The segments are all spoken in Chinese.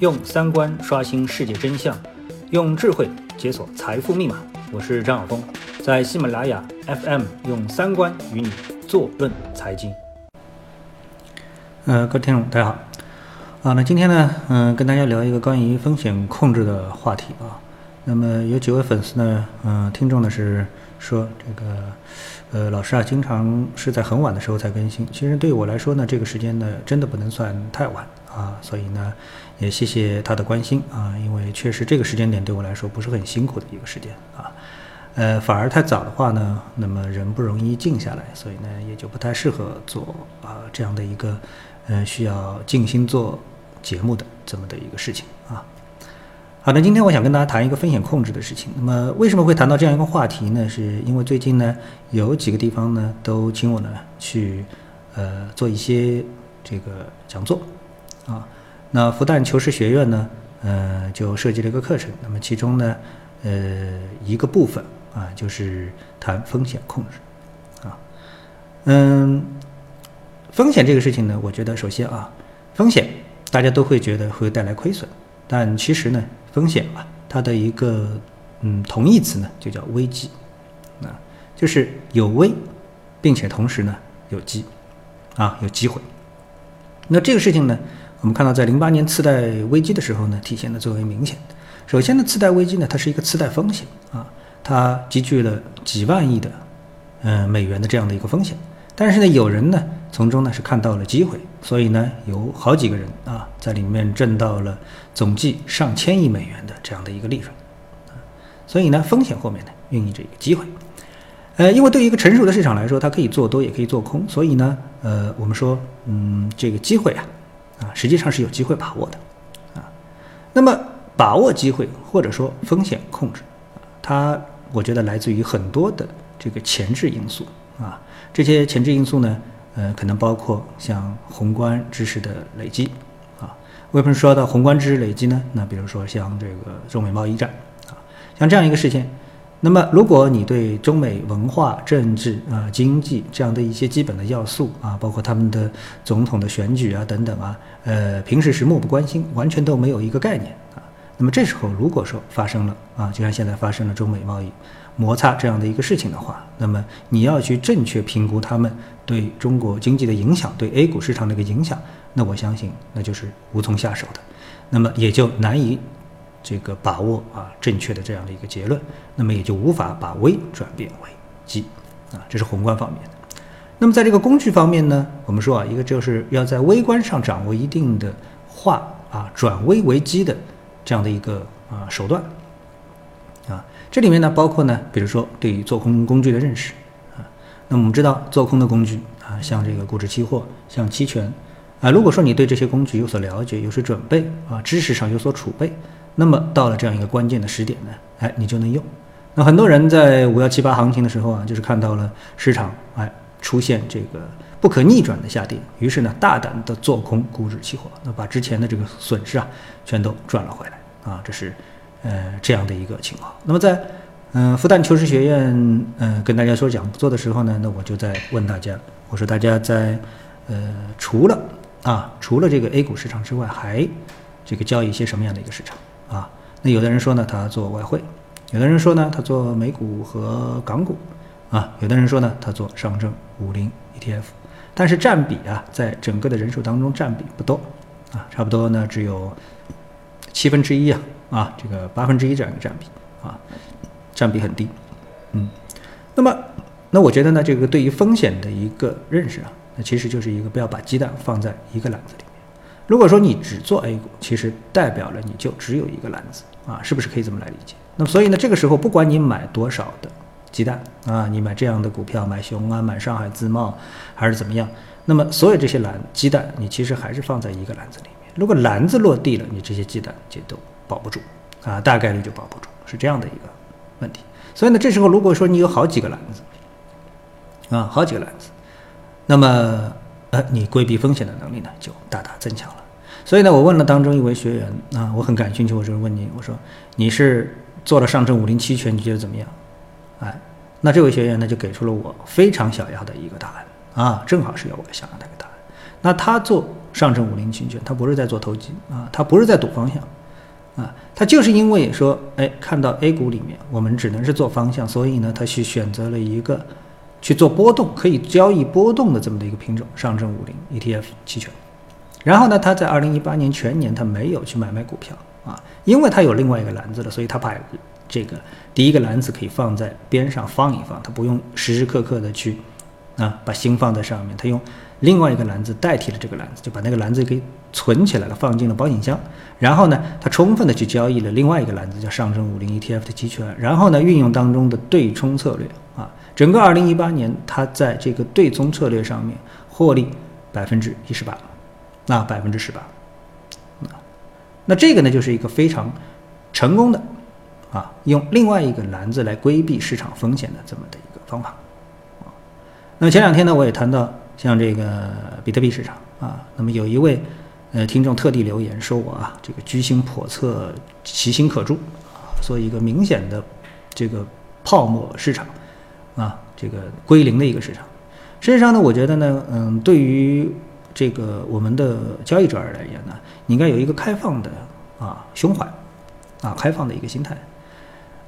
用三观刷新世界真相，用智慧解锁财富密码。我是张晓峰，在喜马拉雅 FM 用三观与你坐论财经。呃，各位听众，大家好。啊，那今天呢，嗯，跟大家聊一个关于风险控制的话题啊。那么有几位粉丝呢，嗯，听众呢是说这个，呃，老师啊，经常是在很晚的时候才更新。其实对我来说呢，这个时间呢，真的不能算太晚啊。所以呢，也谢谢他的关心啊，因为确实这个时间点对我来说不是很辛苦的一个时间啊。呃，反而太早的话呢，那么人不容易静下来，所以呢，也就不太适合做啊这样的一个，呃，需要静心做节目的这么的一个事情啊。好的，今天我想跟大家谈一个风险控制的事情。那么为什么会谈到这样一个话题呢？是因为最近呢，有几个地方呢都请我呢去，呃，做一些这个讲座啊。那复旦求是学院呢，呃，就设计了一个课程。那么其中呢，呃，一个部分。啊，就是谈风险控制，啊，嗯，风险这个事情呢，我觉得首先啊，风险大家都会觉得会带来亏损，但其实呢，风险啊，它的一个嗯同义词呢，就叫危机，啊，就是有危，并且同时呢有机，啊有机会。那这个事情呢，我们看到在零八年次贷危机的时候呢，体现的最为明显。首先呢，次贷危机呢，它是一个次贷风险啊。它积聚了几万亿的，嗯，美元的这样的一个风险，但是呢，有人呢从中呢是看到了机会，所以呢，有好几个人啊在里面挣到了总计上千亿美元的这样的一个利润，啊，所以呢，风险后面呢孕育着一个机会，呃，因为对于一个成熟的市场来说，它可以做多也可以做空，所以呢，呃，我们说，嗯，这个机会啊，啊，实际上是有机会把握的，啊，那么把握机会或者说风险控制，它。我觉得来自于很多的这个前置因素啊，这些前置因素呢，呃，可能包括像宏观知识的累积啊。为什么说到宏观知识累积呢？那比如说像这个中美贸易战啊，像这样一个事件，那么如果你对中美文化、政治啊、经济这样的一些基本的要素啊，包括他们的总统的选举啊等等啊，呃，平时是漠不关心，完全都没有一个概念啊。那么这时候，如果说发生了啊，就像现在发生了中美贸易摩擦这样的一个事情的话，那么你要去正确评估他们对中国经济的影响，对 A 股市场的一个影响，那我相信那就是无从下手的，那么也就难以这个把握啊正确的这样的一个结论，那么也就无法把危转变为机啊，这是宏观方面的。那么在这个工具方面呢，我们说啊，一个就是要在微观上掌握一定的化啊转危为机的。这样的一个啊手段，啊，这里面呢包括呢，比如说对于做空工具的认识啊，那么我们知道做空的工具啊，像这个股指期货，像期权啊，如果说你对这些工具有所了解、有所准备啊，知识上有所储备，那么到了这样一个关键的时点呢，哎，你就能用。那很多人在五幺七八行情的时候啊，就是看到了市场哎出现这个。不可逆转的下跌，于是呢，大胆的做空股指期货，那把之前的这个损失啊，全都赚了回来啊，这是，呃，这样的一个情况。那么在，嗯，复旦求是学院，嗯，跟大家说讲座的时候呢，那我就在问大家，我说大家在，呃，除了啊，除了这个 A 股市场之外，还这个交易一些什么样的一个市场啊？那有的人说呢，他做外汇；有的人说呢，他做美股和港股；啊，有的人说呢，他做上证五零 ETF。但是占比啊，在整个的人数当中占比不多，啊，差不多呢只有七分之一啊，啊，这个八分之一这样一个占比啊，占比很低，嗯，那么，那我觉得呢，这个对于风险的一个认识啊，那其实就是一个不要把鸡蛋放在一个篮子里。如果说你只做 A 股，其实代表了你就只有一个篮子啊，是不是可以这么来理解？那么所以呢，这个时候不管你买多少的。鸡蛋啊，你买这样的股票，买雄安、买上海自贸，还是怎么样？那么所有这些篮鸡蛋，你其实还是放在一个篮子里面。如果篮子落地了，你这些鸡蛋就都保不住啊，大概率就保不住，是这样的一个问题。所以呢，这时候如果说你有好几个篮子啊，好几个篮子，那么呃，你规避风险的能力呢就大大增强了。所以呢，我问了当中一位学员啊，我很感兴趣，我就问你，我说你是做了上证五零期权，你觉得怎么样？哎，那这位学员呢就给出了我非常想要的一个答案啊，正好是要我想要的一个答案。那他做上证五零期权，他不是在做投机啊，他不是在赌方向啊，他就是因为说，哎，看到 A 股里面我们只能是做方向，所以呢，他去选择了一个去做波动可以交易波动的这么的一个品种，上证五零 ETF 期权。然后呢，他在二零一八年全年他没有去买卖股票啊，因为他有另外一个篮子了，所以他把这个第一个篮子可以放在边上放一放，他不用时时刻刻的去啊把心放在上面，他用另外一个篮子代替了这个篮子，就把那个篮子给存起来了，放进了保险箱。然后呢，他充分的去交易了另外一个篮子，叫上证五零 ETF 的期权。然后呢，运用当中的对冲策略啊，整个二零一八年他在这个对冲策略上面获利百分之一十八。那百分之十八，那那这个呢，就是一个非常成功的啊，用另外一个篮子来规避市场风险的这么的一个方法啊。那么前两天呢，我也谈到像这个比特币市场啊，那么有一位呃听众特地留言说我啊，这个居心叵测，其心可诛啊，说一个明显的这个泡沫市场啊，这个归零的一个市场。实际上呢，我觉得呢，嗯，对于这个我们的交易者而言呢，你应该有一个开放的啊胸怀，啊开放的一个心态。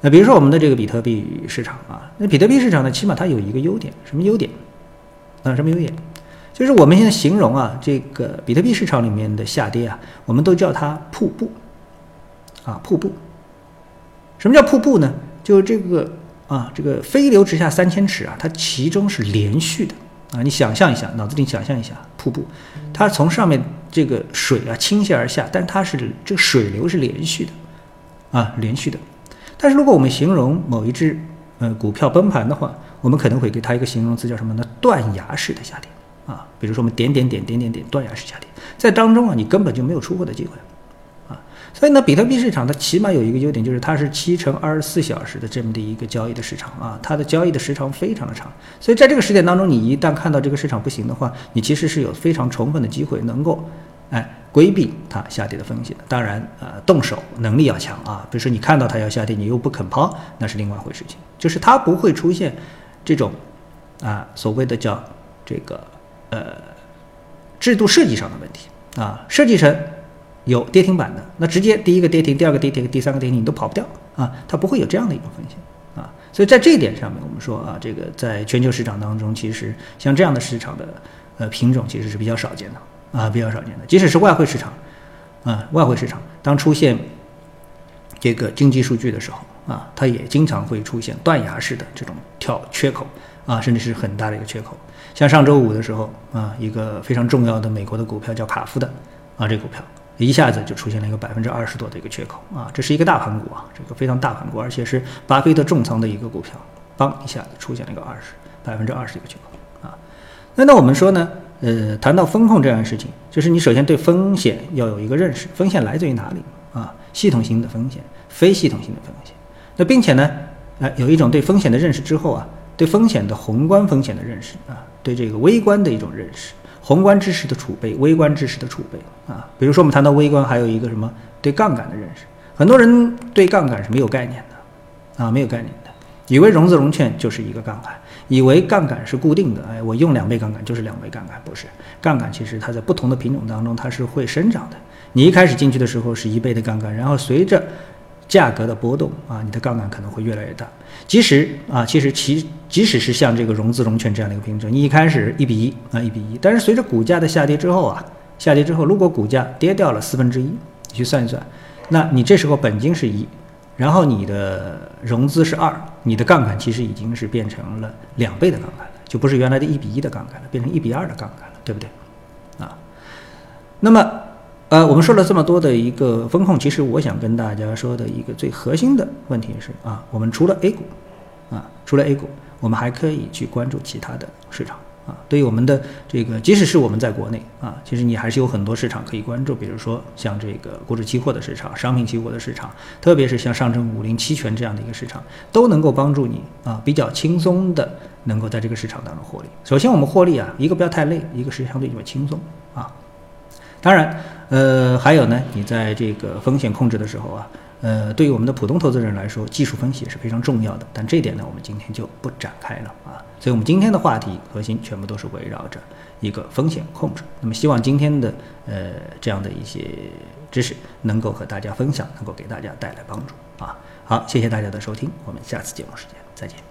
那比如说我们的这个比特币市场啊，那比特币市场呢，起码它有一个优点，什么优点？啊，什么优点？就是我们现在形容啊，这个比特币市场里面的下跌啊，我们都叫它瀑布，啊瀑布。什么叫瀑布呢？就这个啊，这个飞流直下三千尺啊，它其中是连续的。啊，你想象一下，脑子里想象一下瀑布，它从上面这个水啊倾泻而下，但它是这个水流是连续的，啊，连续的。但是如果我们形容某一只呃股票崩盘的话，我们可能会给它一个形容词叫什么呢？断崖式的下跌啊，比如说我们点点点点点点断崖式下跌，在当中啊，你根本就没有出货的机会。啊所以呢，比特币市场它起码有一个优点，就是它是七乘二十四小时的这么的一个交易的市场啊，它的交易的时长非常的长。所以在这个时点当中，你一旦看到这个市场不行的话，你其实是有非常充分的机会能够，哎，规避它下跌的风险。当然，呃，动手能力要强啊。比如说你看到它要下跌，你又不肯抛，那是另外一回事情。就是它不会出现这种啊所谓的叫这个呃制度设计上的问题啊，设计成。有跌停板的，那直接第一个跌停，第二个跌停，第三个跌停，你都跑不掉啊，它不会有这样的一个风险啊。所以在这一点上面，我们说啊，这个在全球市场当中，其实像这样的市场的呃品种其实是比较少见的啊，比较少见的。即使是外汇市场啊，外汇市场当出现这个经济数据的时候啊，它也经常会出现断崖式的这种跳缺口啊，甚至是很大的一个缺口。像上周五的时候啊，一个非常重要的美国的股票叫卡夫的啊，这股票。一下子就出现了一个百分之二十多的一个缺口啊，这是一个大盘股啊，这个非常大盘股，而且是巴菲特重仓的一个股票，当一下子出现了一个二十百分之二十的一个缺口啊。那那我们说呢，呃，谈到风控这样的事情，就是你首先对风险要有一个认识，风险来自于哪里啊？系统性的风险，非系统性的风险。那并且呢，哎，有一种对风险的认识之后啊，对风险的宏观风险的认识啊，对这个微观的一种认识。宏观知识的储备，微观知识的储备啊，比如说我们谈到微观，还有一个什么对杠杆的认识，很多人对杠杆是没有概念的啊，没有概念的，以为融资融券就是一个杠杆，以为杠杆是固定的，哎，我用两倍杠杆就是两倍杠杆，不是，杠杆其实它在不同的品种当中它是会生长的，你一开始进去的时候是一倍的杠杆，然后随着价格的波动啊，你的杠杆可能会越来越大。即使啊，其实其即使是像这个融资融券这样的一个品种，你一开始一比一啊，一比一，但是随着股价的下跌之后啊，下跌之后，如果股价跌掉了四分之一，你去算一算，那你这时候本金是一，然后你的融资是二，你的杠杆其实已经是变成了两倍的杠杆了，就不是原来的一比一的杠杆了，变成一比二的杠杆了，对不对？啊，那么。呃，我们说了这么多的一个风控，其实我想跟大家说的一个最核心的问题是啊，我们除了 A 股，啊，除了 A 股，我们还可以去关注其他的市场啊。对于我们的这个，即使是我们在国内啊，其实你还是有很多市场可以关注，比如说像这个股指期货的市场、商品期货的市场，特别是像上证五零期权这样的一个市场，都能够帮助你啊，比较轻松的能够在这个市场当中获利。首先，我们获利啊，一个不要太累，一个是相对比较轻松。当然，呃，还有呢，你在这个风险控制的时候啊，呃，对于我们的普通投资人来说，技术分析也是非常重要的。但这点呢，我们今天就不展开了啊。所以我们今天的话题核心全部都是围绕着一个风险控制。那么希望今天的呃这样的一些知识能够和大家分享，能够给大家带来帮助啊。好，谢谢大家的收听，我们下次节目时间再见。